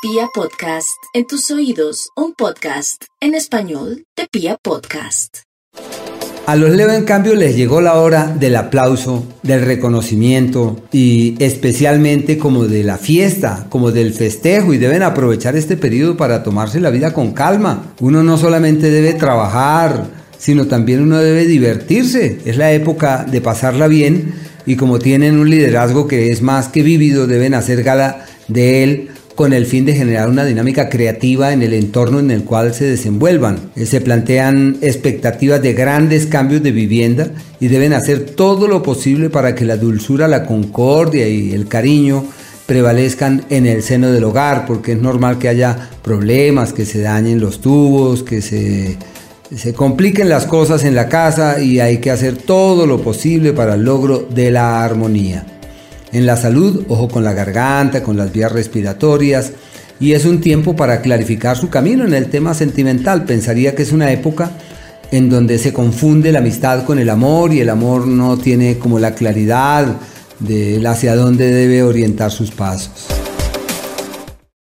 Pia Podcast, en tus oídos, un podcast en español de Pia Podcast. A los Leo, en cambio, les llegó la hora del aplauso, del reconocimiento y especialmente como de la fiesta, como del festejo y deben aprovechar este periodo para tomarse la vida con calma. Uno no solamente debe trabajar, sino también uno debe divertirse. Es la época de pasarla bien y como tienen un liderazgo que es más que vívido, deben hacer gala de él con el fin de generar una dinámica creativa en el entorno en el cual se desenvuelvan. Eh, se plantean expectativas de grandes cambios de vivienda y deben hacer todo lo posible para que la dulzura, la concordia y el cariño prevalezcan en el seno del hogar, porque es normal que haya problemas, que se dañen los tubos, que se, se compliquen las cosas en la casa y hay que hacer todo lo posible para el logro de la armonía. En la salud, ojo con la garganta, con las vías respiratorias, y es un tiempo para clarificar su camino en el tema sentimental. Pensaría que es una época en donde se confunde la amistad con el amor y el amor no tiene como la claridad de hacia dónde debe orientar sus pasos.